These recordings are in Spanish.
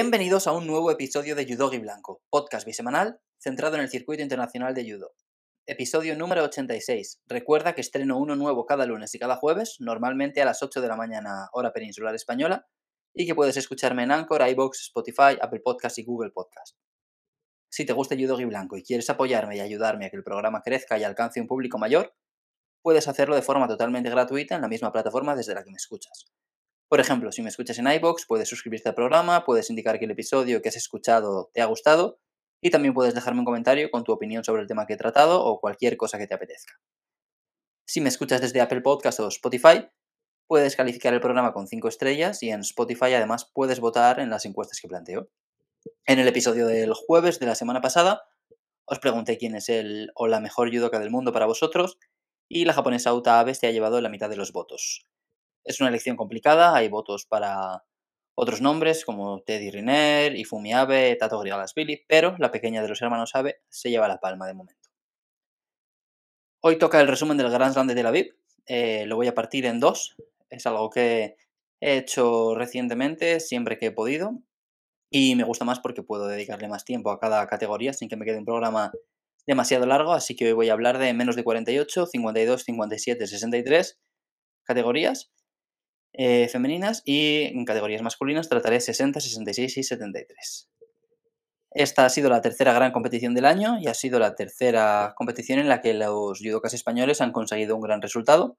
Bienvenidos a un nuevo episodio de Judogi Blanco, podcast bisemanal centrado en el circuito internacional de judo. Episodio número 86. Recuerda que estreno uno nuevo cada lunes y cada jueves, normalmente a las 8 de la mañana hora peninsular española, y que puedes escucharme en Anchor, iBox, Spotify, Apple Podcast y Google Podcast. Si te gusta Judogi Blanco y quieres apoyarme y ayudarme a que el programa crezca y alcance un público mayor, puedes hacerlo de forma totalmente gratuita en la misma plataforma desde la que me escuchas. Por ejemplo, si me escuchas en iBox, puedes suscribirte al programa, puedes indicar que el episodio que has escuchado te ha gustado y también puedes dejarme un comentario con tu opinión sobre el tema que he tratado o cualquier cosa que te apetezca. Si me escuchas desde Apple Podcast o Spotify, puedes calificar el programa con 5 estrellas y en Spotify además puedes votar en las encuestas que planteo. En el episodio del jueves de la semana pasada os pregunté quién es el o la mejor judoka del mundo para vosotros y la japonesa Uta Aves te ha llevado la mitad de los votos. Es una elección complicada, hay votos para otros nombres como Teddy Riner, Ifumi Abe, Tato Grigalasvili, pero la pequeña de los hermanos Abe se lleva la palma de momento. Hoy toca el resumen del Grand Slam de Tel Aviv. Eh, lo voy a partir en dos. Es algo que he hecho recientemente, siempre que he podido. Y me gusta más porque puedo dedicarle más tiempo a cada categoría sin que me quede un programa demasiado largo. Así que hoy voy a hablar de menos de 48, 52, 57, 63 categorías eh, femeninas y en categorías masculinas trataré 60, 66 y 73. Esta ha sido la tercera gran competición del año y ha sido la tercera competición en la que los judokas españoles han conseguido un gran resultado.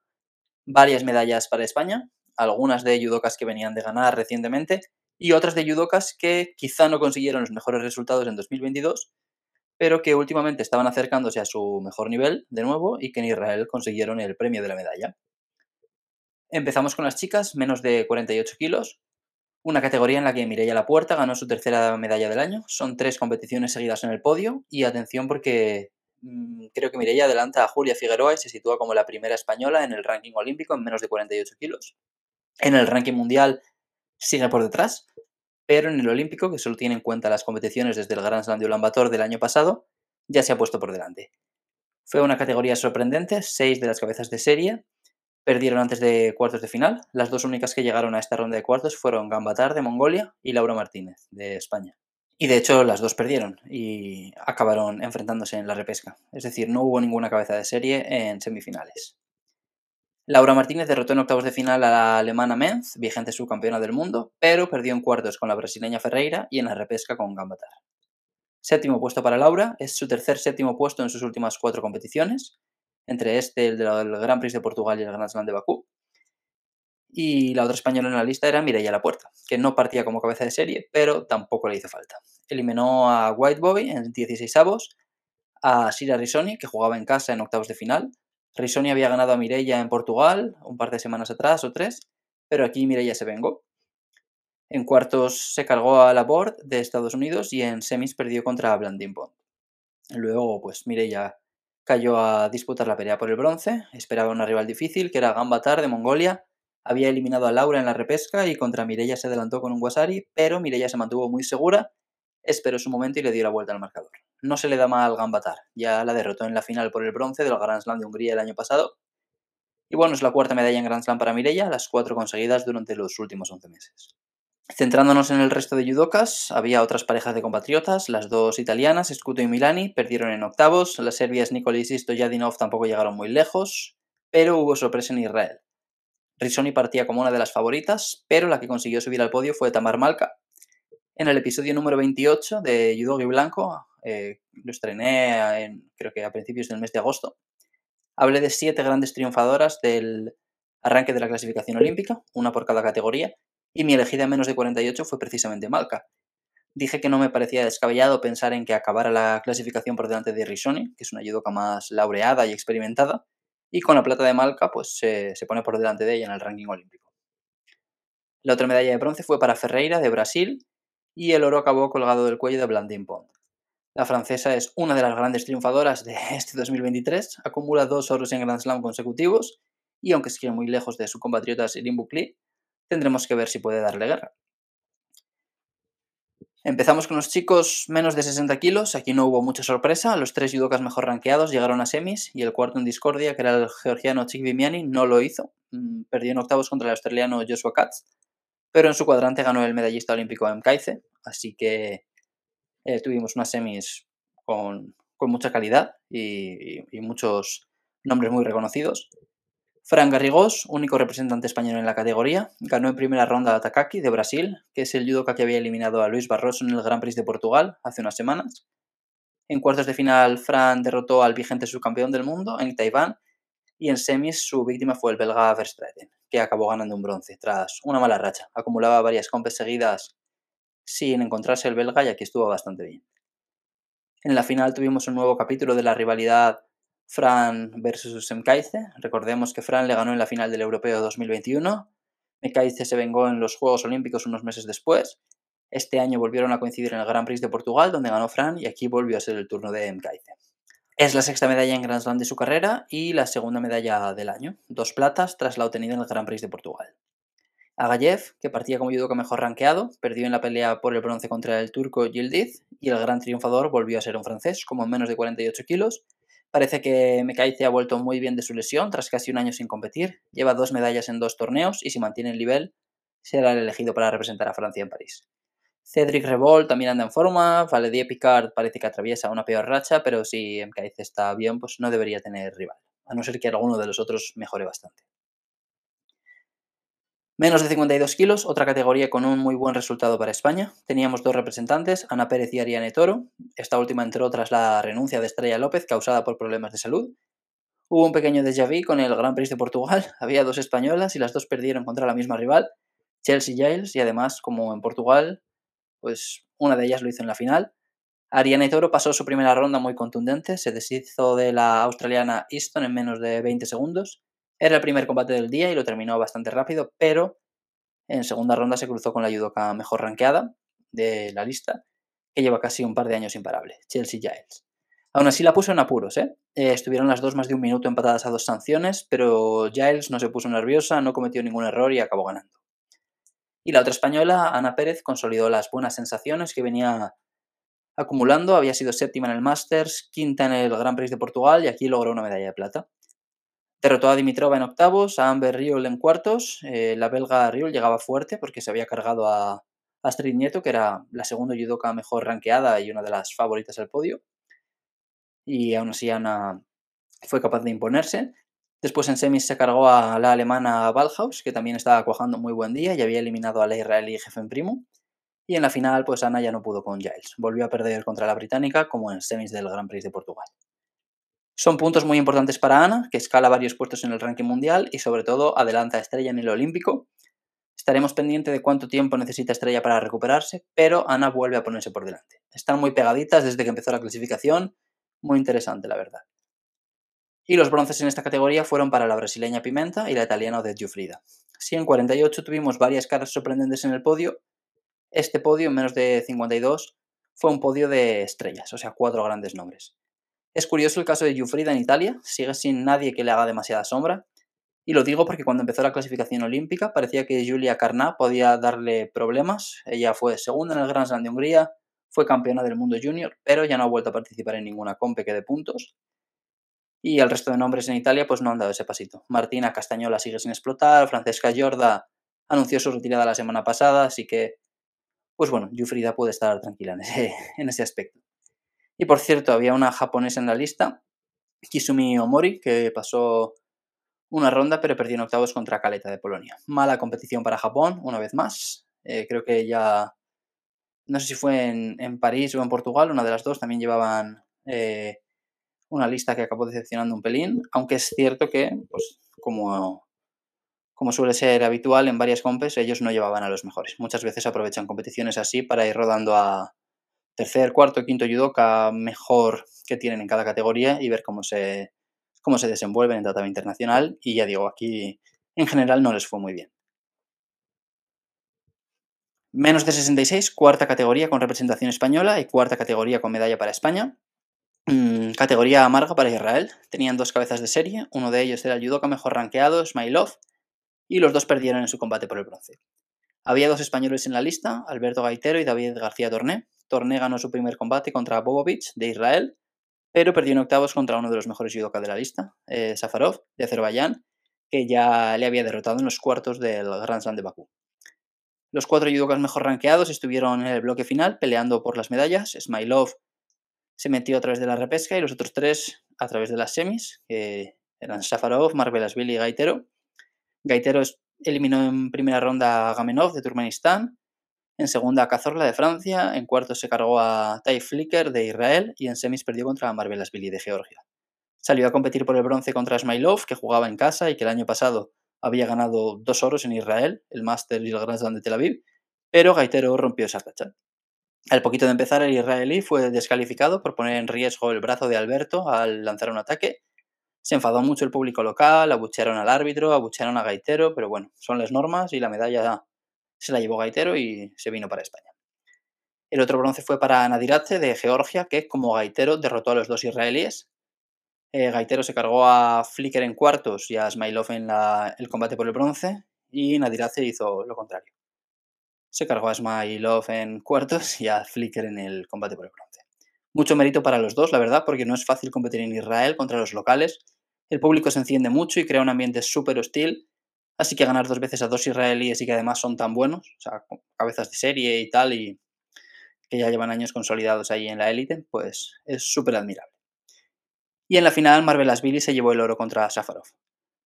Varias medallas para España, algunas de judokas que venían de ganar recientemente y otras de judokas que quizá no consiguieron los mejores resultados en 2022, pero que últimamente estaban acercándose a su mejor nivel de nuevo y que en Israel consiguieron el premio de la medalla. Empezamos con las chicas, menos de 48 kilos, una categoría en la que Mireia La Puerta ganó su tercera medalla del año. Son tres competiciones seguidas en el podio y atención porque mm, creo que Mireia adelanta a Julia Figueroa y se sitúa como la primera española en el ranking olímpico en menos de 48 kilos. En el ranking mundial sigue por detrás, pero en el olímpico, que solo tiene en cuenta las competiciones desde el Grand Slam de del año pasado, ya se ha puesto por delante. Fue una categoría sorprendente, seis de las cabezas de serie, Perdieron antes de cuartos de final. Las dos únicas que llegaron a esta ronda de cuartos fueron Gambatar de Mongolia y Laura Martínez de España. Y de hecho las dos perdieron y acabaron enfrentándose en la repesca. Es decir, no hubo ninguna cabeza de serie en semifinales. Laura Martínez derrotó en octavos de final a la alemana Menz, vigente subcampeona del mundo, pero perdió en cuartos con la brasileña Ferreira y en la repesca con Gambatar. Séptimo puesto para Laura, es su tercer séptimo puesto en sus últimas cuatro competiciones entre este, el del Gran Prix de Portugal y el Grand Slam de Bakú. Y la otra española en la lista era Mireia La Puerta, que no partía como cabeza de serie, pero tampoco le hizo falta. Eliminó a White Boy en 16 avos, a Sira Risoni, que jugaba en casa en octavos de final. Risoni había ganado a Mireia en Portugal un par de semanas atrás o tres, pero aquí Mireia se vengó. En cuartos se cargó a la Board de Estados Unidos y en semis perdió contra Blandin Bond. Luego, pues Mireia cayó a disputar la pelea por el bronce, esperaba una rival difícil, que era Gambatar de Mongolia, había eliminado a Laura en la repesca y contra Mireia se adelantó con un Wasari, pero Mireia se mantuvo muy segura, esperó su momento y le dio la vuelta al marcador. No se le da mal Gambatar, ya la derrotó en la final por el bronce del Grand Slam de Hungría el año pasado. Y bueno, es la cuarta medalla en Grand Slam para Mireia, las cuatro conseguidas durante los últimos 11 meses. Centrándonos en el resto de judokas, había otras parejas de compatriotas, las dos italianas, Scuto y Milani, perdieron en octavos, las serbias Nikolis y Stojadinov tampoco llegaron muy lejos, pero hubo sorpresa en Israel. Risoni partía como una de las favoritas, pero la que consiguió subir al podio fue Tamar Malka. En el episodio número 28 de Judogi Blanco, eh, lo estrené en, creo que a principios del mes de agosto, hablé de siete grandes triunfadoras del arranque de la clasificación olímpica, una por cada categoría, y mi elegida en menos de 48 fue precisamente Malka. Dije que no me parecía descabellado pensar en que acabara la clasificación por delante de Risoni, que es una judoka más laureada y experimentada, y con la plata de Malka pues se, pone por delante de ella en el ranking olímpico. La otra medalla de bronce fue para Ferreira de Brasil y el oro acabó colgado del cuello de Blandin Pond. La francesa es una de las grandes triunfadoras de este 2023, acumula dos oros en Grand Slam consecutivos y aunque sigue muy lejos de su compatriota Sirin Bukli, tendremos que ver si puede darle guerra. Empezamos con los chicos menos de 60 kilos, aquí no hubo mucha sorpresa, los tres judokas mejor rankeados llegaron a semis y el cuarto en discordia, que era el georgiano Chik Vimiani, no lo hizo, mm, perdió en octavos contra el australiano Joshua Katz, pero en su cuadrante ganó el medallista olímpico M. Kaize, así que eh, tuvimos unas semis con, mucha calidad y, muchos nombres muy reconocidos. Fran Garrigós, único representante español en la categoría, ganó en primera ronda a Takaki de Brasil, que es el judoka que había eliminado a Luis Barroso en el Grand Prix de Portugal hace unas semanas. En cuartos de final, Fran derrotó al vigente subcampeón del mundo en Taiwán y en semis su víctima fue el belga Verstraeten, que acabó ganando un bronce tras una mala racha. Acumulaba varias compes seguidas sin encontrarse el belga y aquí estuvo bastante bien. En la final tuvimos un nuevo capítulo de la rivalidad Fran versus Mkaize. Recordemos que Fran le ganó en la final del Europeo 2021. Mkaize se vengó en los Juegos Olímpicos unos meses después. Este año volvieron a coincidir en el Grand Prix de Portugal, donde ganó Fran, y aquí volvió a ser el turno de Mkaize. Es la sexta medalla en Grand Slam de su carrera y la segunda medalla del año, dos platas tras la obtenida en el Grand Prix de Portugal. Agayev, que partía como judoka mejor rankeado, perdió en la pelea por el bronce contra el turco Yildiz y el gran triunfador volvió a ser un francés, como en menos de 48 kilos. Parece que Mekaize ha vuelto muy bien de su lesión tras casi un año sin competir, lleva dos medallas en dos torneos y si mantiene el nivel será el elegido para representar a Francia en París. Cedric Revol también anda en forma, Valedier Picard parece que atraviesa una peor racha, pero si Mekaize está bien, pues no debería tener rival, a no ser que alguno de los otros mejore bastante. Menos de 52 kilos, otra categoría con un muy buen resultado para España. Teníamos dos representantes, Ana Pérez y Ariane Toro. Esta última entró tras la renuncia de Estrella López causada por problemas de salud. Hubo un pequeño déjà vu con el Gran Prix de Portugal. Había dos españolas y las dos perdieron contra la misma rival, Chelsea Giles, y además, como en Portugal, pues una de ellas lo hizo en la final. Ariane Toro pasó su primera ronda muy contundente, se deshizo de la australiana Easton en menos de 20 segundos era el primer combate del día y lo terminó bastante rápido, pero en segunda ronda se cruzó con la judoka mejor rankeada de la lista, que lleva casi un par de años imparable, Chelsea Giles. Aún así la puso en apuros, ¿eh? ¿eh? Estuvieron las dos más de un minuto empatadas a dos sanciones, pero Giles no se puso nerviosa, no cometió ningún error y acabó ganando. Y la otra española, Ana Pérez, consolidó las buenas sensaciones que venía acumulando. Había sido séptima en el Masters, quinta en el Grand Prix de Portugal y aquí logró una medalla de plata. Derrotó a Dimitrova en octavos, a Amber Riol en cuartos. Eh, la belga Riol llegaba fuerte porque se había cargado a Astrid Nieto, que era la segunda judoka mejor rankeada y una de las favoritas al podio. Y aún así Ana fue capaz de imponerse. Después en semis se cargó a la alemana Ballhaus, que también estaba cuajando muy buen día y había eliminado a la israelí en Primo. Y en la final, pues Ana ya no pudo con Giles. Volvió a perder contra la británica, como en semis del Grand Prix de Portugal. Son puntos muy importantes para Ana, que escala varios puestos en el ranking mundial y sobre todo adelanta a Estrella en el Olímpico. Estaremos pendientes de cuánto tiempo necesita Estrella para recuperarse, pero Ana vuelve a ponerse por delante. Están muy pegaditas desde que empezó la clasificación, muy interesante la verdad. Y los bronces en esta categoría fueron para la brasileña Pimenta y la italiana de Giuffrida. Si en 48 tuvimos varias caras sorprendentes en el podio, este podio en menos de 52 fue un podio de estrellas, o sea, cuatro grandes nombres. Es curioso el caso de Giuffrida en Italia, sigue sin nadie que le haga demasiada sombra. Y lo digo porque cuando empezó la clasificación olímpica parecía que Julia Carná podía darle problemas. Ella fue segunda en el Grand Slam de Hungría, fue campeona del mundo junior, pero ya no ha vuelto a participar en ninguna compe que de puntos. Y el resto de nombres en Italia pues no han dado ese pasito. Martina Castañola sigue sin explotar, Francesca Giorda anunció su retirada la semana pasada, así que, pues bueno, Giuffrida puede estar tranquila en ese aspecto. Y por cierto, había una japonesa en la lista, Kisumi Omori, que pasó una ronda pero perdió en octavos contra Caleta de Polonia. Mala competición para Japón, una vez más. Eh, creo que ya, no sé si fue en, París o en Portugal, una de las dos, también llevaban eh, una lista que acabó decepcionando un pelín, aunque es cierto que, pues, como, como suele ser habitual en varias compes, ellos no llevaban a los mejores. Muchas veces aprovechan competiciones así para ir rodando a, tercer, cuarto, quinto judoka mejor que tienen en cada categoría y ver cómo se, cómo se desenvuelven en tratado internacional. Y ya digo, aquí en general no les fue muy bien. Menos de 66, cuarta categoría con representación española y cuarta categoría con medalla para España. Mm, categoría amarga para Israel. Tenían dos cabezas de serie. Uno de ellos era el judoka mejor rankeado, Smailov, y los dos perdieron en su combate por el bronce. Había dos españoles en la lista, Alberto Gaitero y David García Torné, Torné ganó su primer combate contra Bobovic de Israel, pero perdió en octavos contra uno de los mejores judokas de la lista, eh, Safarov de Azerbaiyán, que ya le había derrotado en los cuartos del Grand Slam de Bakú. Los cuatro judokas mejor rankeados estuvieron en el bloque final peleando por las medallas. Smilov se metió a través de la repesca y los otros tres a través de las semis, que eran Safarov, Marvelasvili y Gaitero. Gaitero eliminó en primera ronda a Gamenov de Turkmenistán, en segunda a Cazorla de Francia, en cuarto se cargó a Tai Flicker de Israel y en semis perdió contra Marvelasvili de Georgia. Salió a competir por el bronce contra Smilov, que jugaba en casa y que el año pasado había ganado dos oros en Israel, el Master y el Grand Slam de Tel Aviv, pero Gaitero rompió esa racha. Al poquito de empezar, el israelí fue descalificado por poner en riesgo el brazo de Alberto al lanzar un ataque. Se enfadó mucho el público local, abuchearon al árbitro, abuchearon a Gaitero, pero bueno, son las normas y la medalla se la llevó Gaitero y se vino para España. El otro bronce fue para Nadiratze de Georgia, que como Gaitero derrotó a los dos israelíes. Eh, Gaitero se cargó a Flicker en cuartos y a Smilov en el combate por el bronce, y Nadiratze hizo lo contrario se cargó a Smilov en cuartos y a Flicker en el combate por el bronce. Mucho mérito para los dos, la verdad, porque no es fácil competir en Israel contra los locales. El público se enciende mucho y crea un ambiente súper hostil, así que ganar dos veces a dos israelíes y que además son tan buenos, o sea, cabezas de serie y tal, y que ya llevan años consolidados ahí en la élite, pues es súper admirable. Y en la final, Marvelasvili se llevó el oro contra Safarov.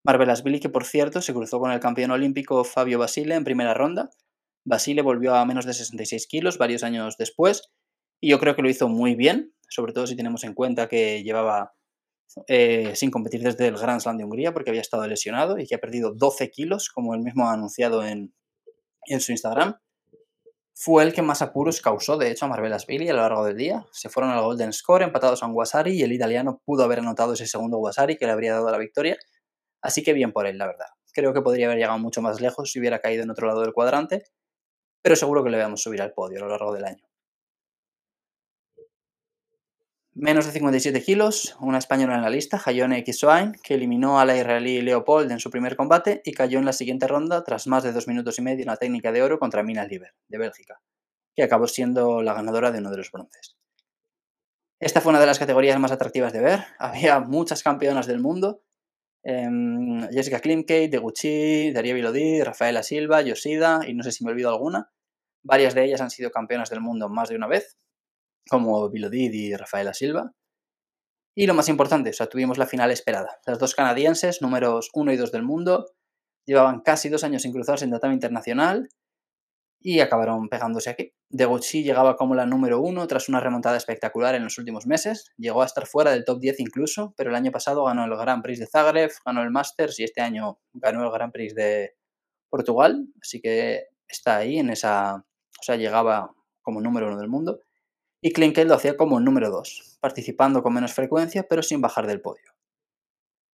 Marvelasvili, que por cierto se cruzó con el campeón olímpico Fabio Basile en primera ronda, Basile volvió a menos de 66 kilos varios años después y yo creo que lo hizo muy bien, sobre todo si tenemos en cuenta que llevaba eh, sin competir desde el Grand Slam de Hungría porque había estado lesionado y que ha perdido 12 kilos, como él mismo ha anunciado en, su Instagram. Fue el que más apuros causó, de hecho, a Marvelasvili a lo largo del día. Se fueron al Golden Score empatados a un Guasari y el italiano pudo haber anotado ese segundo Guasari que le habría dado la victoria. Así que bien por él, la verdad. Creo que podría haber llegado mucho más lejos si hubiera caído en otro lado del cuadrante, pero seguro que le veamos subir al podio a lo largo del año. Menos de 57 kilos, una española en la lista, Hayone Kiswain, que eliminó a la israelí Leopold en su primer combate y cayó en la siguiente ronda tras más de dos minutos y medio en la técnica de oro contra Mina Liber, de Bélgica, que acabó siendo la ganadora de uno de los bronces. Esta fue una de las categorías más atractivas de ver. Había muchas campeonas del mundo. Em, Jessica Klimkate, Deguchi, Daria Vilodí, Rafaela Silva, Yoshida y no sé si me olvido alguna. Varias de ellas han sido campeonas del mundo más de una vez, como Vilodid y Rafaela Silva. Y lo más importante, o sea, tuvimos la final esperada. Las dos canadienses, números 1 y 2 del mundo, llevaban casi dos años sin cruzarse en tatami internacional y acabaron pegándose aquí. Deguchi llegaba como la número 1 tras una remontada espectacular en los últimos meses. Llegó a estar fuera del top 10 incluso, pero el año pasado ganó el Grand Prix de Zagreb, ganó el Masters y este año ganó el Grand Prix de Portugal. Así que está ahí en esa, o sea, llegaba como número uno del mundo, y Klinkel lo hacía como número dos, participando con menos frecuencia pero sin bajar del podio.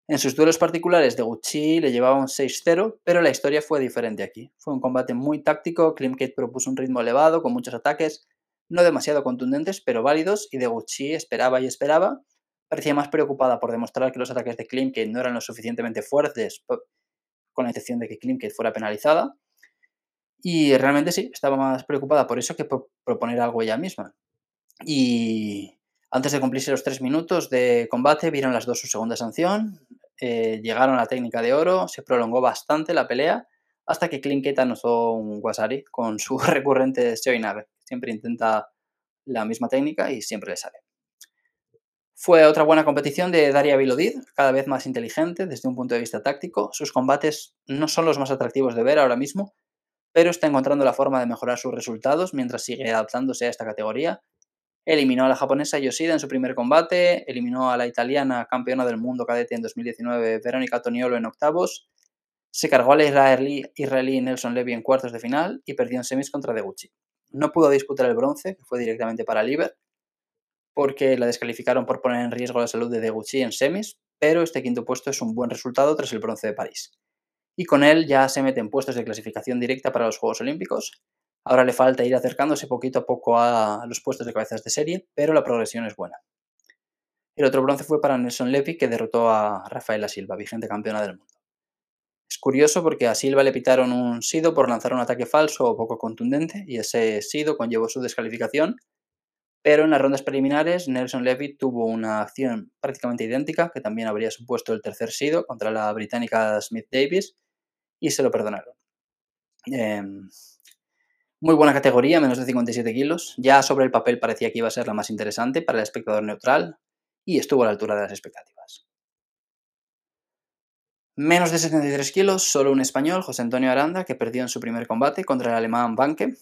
En sus duelos particulares de Gucci le llevaba un 6-0, pero la historia fue diferente aquí. Fue un combate muy táctico, Klimkate propuso un ritmo elevado, con muchos ataques, no demasiado contundentes, pero válidos, y de Gucci esperaba y esperaba. Parecía más preocupada por demostrar que los ataques de Klimkate no eran lo suficientemente fuertes, con la intención de que Klimkate fuera penalizada, y realmente sí, estaba más preocupada por eso que por proponer algo ella misma. Y antes de cumplirse los tres minutos de combate, vieron las dos su segunda sanción, eh, llegaron a la técnica de oro, se prolongó bastante la pelea, hasta que Klinketa anotó un Wasari con su recurrente Seoinage. Siempre intenta la misma técnica y siempre le sale. Fue otra buena competición de Daria Vilodid, cada vez más inteligente desde un punto de vista táctico. Sus combates no son los más atractivos de ver ahora mismo, pero está encontrando la forma de mejorar sus resultados mientras sigue adaptándose a esta categoría. Eliminó a la japonesa Yoshida en su primer combate, eliminó a la italiana campeona del mundo cadete en 2019 Verónica Toniolo en octavos, se cargó al israelí, israelí Nelson Levy en cuartos de final y perdió en semis contra Deguchi. No pudo disputar el bronce, que fue directamente para Liber, porque la descalificaron por poner en riesgo la salud de Deguchi en semis, pero este quinto puesto es un buen resultado tras el bronce de París y con él ya se mete en puestos de clasificación directa para los Juegos Olímpicos. Ahora le falta ir acercándose poquito a poco a los puestos de cabezas de serie, pero la progresión es buena. El otro bronce fue para Nelson Levy, que derrotó a Rafaela Silva, vigente campeona del mundo. Es curioso porque a Silva le pitaron un sido por lanzar un ataque falso o poco contundente, y ese sido conllevó su descalificación, pero en las rondas preliminares Nelson Levy tuvo una acción prácticamente idéntica, que también habría supuesto el tercer sido contra la británica Smith Davis, y se lo perdonaron. Em, Muy buena categoría, menos de 57 kilos. Ya sobre el papel parecía que iba a ser la más interesante para el espectador neutral y estuvo a la altura de las expectativas. Menos de 73 kilos, solo un español, José Antonio Aranda, que perdió en su primer combate contra el alemán Banke.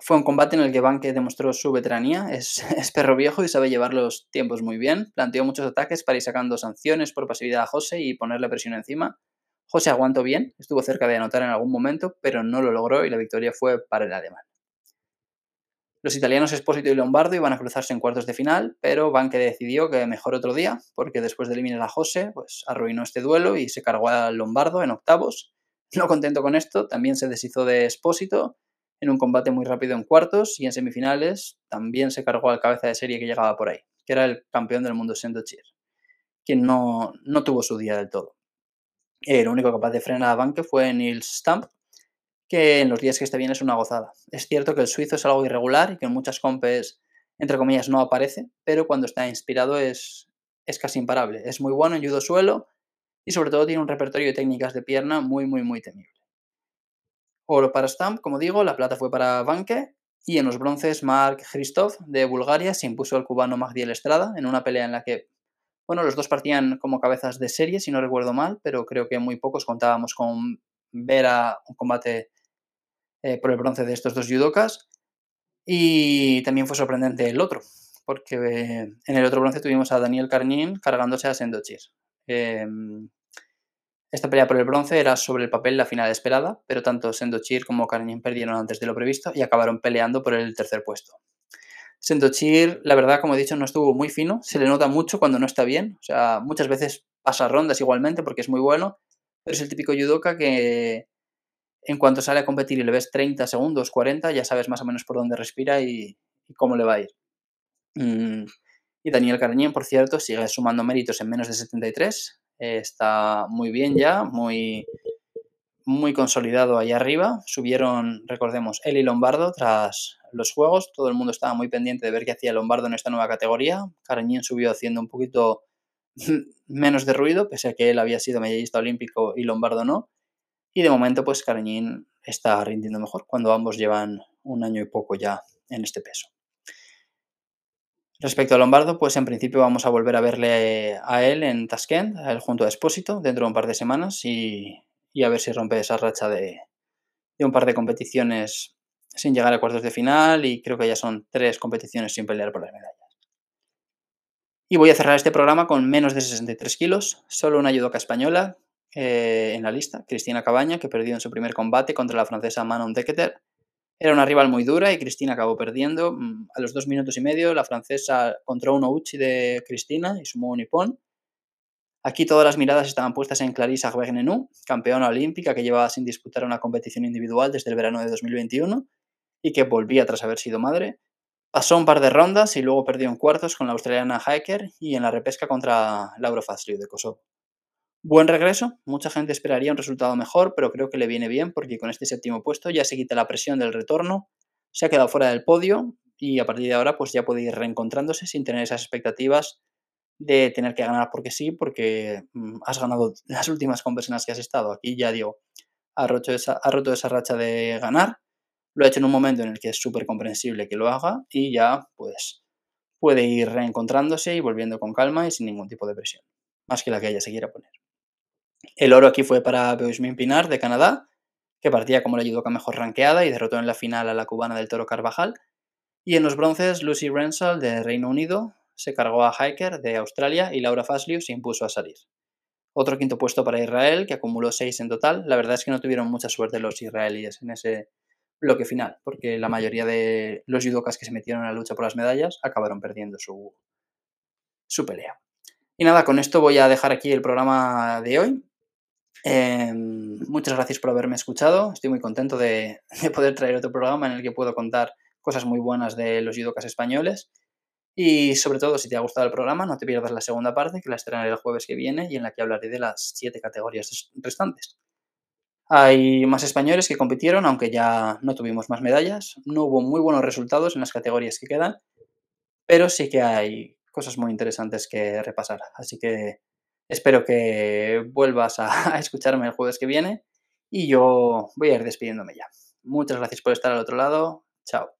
Fue un combate en el que Banke demostró su veteranía, es, es, perro viejo y sabe llevar los tiempos muy bien. Planteó muchos ataques para ir sacando sanciones por pasividad a José y ponerle presión encima. José aguantó bien, estuvo cerca de anotar en algún momento, pero no lo logró y la victoria fue para el alemán. Los italianos Espósito y Lombardo iban a cruzarse en cuartos de final, pero Banque decidió que mejor otro día, porque después de eliminar a José, pues arruinó este duelo y se cargó a Lombardo en octavos. No contento con esto, también se deshizo de Espósito en un combate muy rápido en cuartos y en semifinales también se cargó al cabeza de serie que llegaba por ahí, que era el campeón del mundo Sendo Cheer, quien no, no tuvo su día del todo. El único capaz de frenar a Banque fue Nils Stamp, que en los días que esté bien es una gozada. Es cierto que el suizo es algo irregular y que en muchas compes, entre comillas, no aparece, pero cuando está inspirado es, es casi imparable. Es muy bueno en judo suelo y sobre todo tiene un repertorio de técnicas de pierna muy, muy, muy temible. Oro para Stamp, como digo, la plata fue para Banque y en los bronces Mark Christoph de Bulgaria se impuso al cubano Magdiel Estrada en una pelea en la que bueno, los dos partían como cabezas de serie, si no recuerdo mal, pero creo que muy pocos contábamos con ver a un combate eh, por el bronce de estos dos judokas. Y también fue sorprendente el otro, porque eh, en el otro bronce tuvimos a Daniel Carnín cargándose a Sendochir. Em, esta pelea por el bronce era sobre el papel la final esperada, pero tanto Sendochir como Carnín perdieron antes de lo previsto y acabaron peleando por el tercer puesto. Sendochir, la verdad, como he dicho, no estuvo muy fino. Se le nota mucho cuando no está bien. O sea, muchas veces pasa rondas igualmente porque es muy bueno. Pero es el típico judoka que en cuanto sale a competir y le ves 30 segundos, 40, ya sabes más o menos por dónde respira y, cómo le va a ir. Mm, y Daniel Carañén, por cierto, sigue sumando méritos en menos de 73. está muy bien ya, muy, muy consolidado ahí arriba. Subieron, recordemos, él y Lombardo tras los juegos. Todo el mundo estaba muy pendiente de ver qué hacía Lombardo en esta nueva categoría. Carañín subió haciendo un poquito menos de ruido, pese a que él había sido medallista olímpico y Lombardo no. Y de momento, pues Carañín está rindiendo mejor cuando ambos llevan un año y poco ya en este peso. Respecto a Lombardo, pues en principio vamos a volver a verle a él en Tashkent, a él junto a Espósito, dentro de un par de semanas y, a ver si rompe esa racha de un par de competiciones sin llegar a cuartos de final y creo que ya son tres competiciones sin pelear por las medallas. Y voy a cerrar este programa con menos de 63 kilos, solo una judoka española eh, en la lista, Cristina Cabaña, que perdió en su primer combate contra la francesa Manon Deketer. Era una rival muy dura y Cristina acabó perdiendo. Mm, a los dos minutos y medio, la francesa contra un Uchi de Cristina y sumó un nipón. Aquí todas las miradas estaban puestas en Clarissa Agbegnenu, campeona olímpica que llevaba sin disputar una competición individual desde el verano de 2021 y que volvía tras haber sido madre. Pasó un par de rondas y luego perdió en cuartos con la australiana Hiker y en la repesca contra Laura Fazliu de Kosovo. Buen regreso, mucha gente esperaría un resultado mejor, pero creo que le viene bien porque con este séptimo puesto ya se quita la presión del retorno, se ha quedado fuera del podio y a partir de ahora pues ya puede ir reencontrándose sin tener esas expectativas de tener que ganar porque sí, porque mm, has ganado las últimas conversiones que has estado. Aquí ya digo, ha roto esa, ha roto esa racha de ganar lo ha hecho en un momento en el que es súper comprensible que lo haga y ya pues puede ir reencontrándose y volviendo con calma y sin ningún tipo de presión, más que la que ella se quiera poner. El oro aquí fue para Beusmin Pinar de Canadá, que partía como la judoka mejor ranqueada y derrotó en la final a la cubana del Toro Carvajal. Y en los bronces, Lucy Rensal de Reino Unido se cargó a Hiker de Australia y Laura Fasliu se impuso a salir. Otro quinto puesto para Israel, que acumuló seis en total. La verdad es que no tuvieron mucha suerte los israelíes en ese, bloque final, porque la mayoría de los judokas que se metieron en la lucha por las medallas acabaron perdiendo su, su pelea. Y nada, con esto voy a dejar aquí el programa de hoy. Em, muchas gracias por haberme escuchado. Estoy muy contento de, de, poder traer otro programa en el que puedo contar cosas muy buenas de los judokas españoles. Y sobre todo, si te ha gustado el programa, no te pierdas la segunda parte, que la estrenaré el jueves que viene y en la que hablaré de las siete categorías restantes. Hay más españoles que compitieron, aunque ya no tuvimos más medallas. No hubo muy buenos resultados en las categorías que quedan, pero sí que hay cosas muy interesantes que repasar. Así que espero que vuelvas a, escucharme el jueves que viene y yo voy a ir despidiéndome ya. Muchas gracias por estar al otro lado. Chao.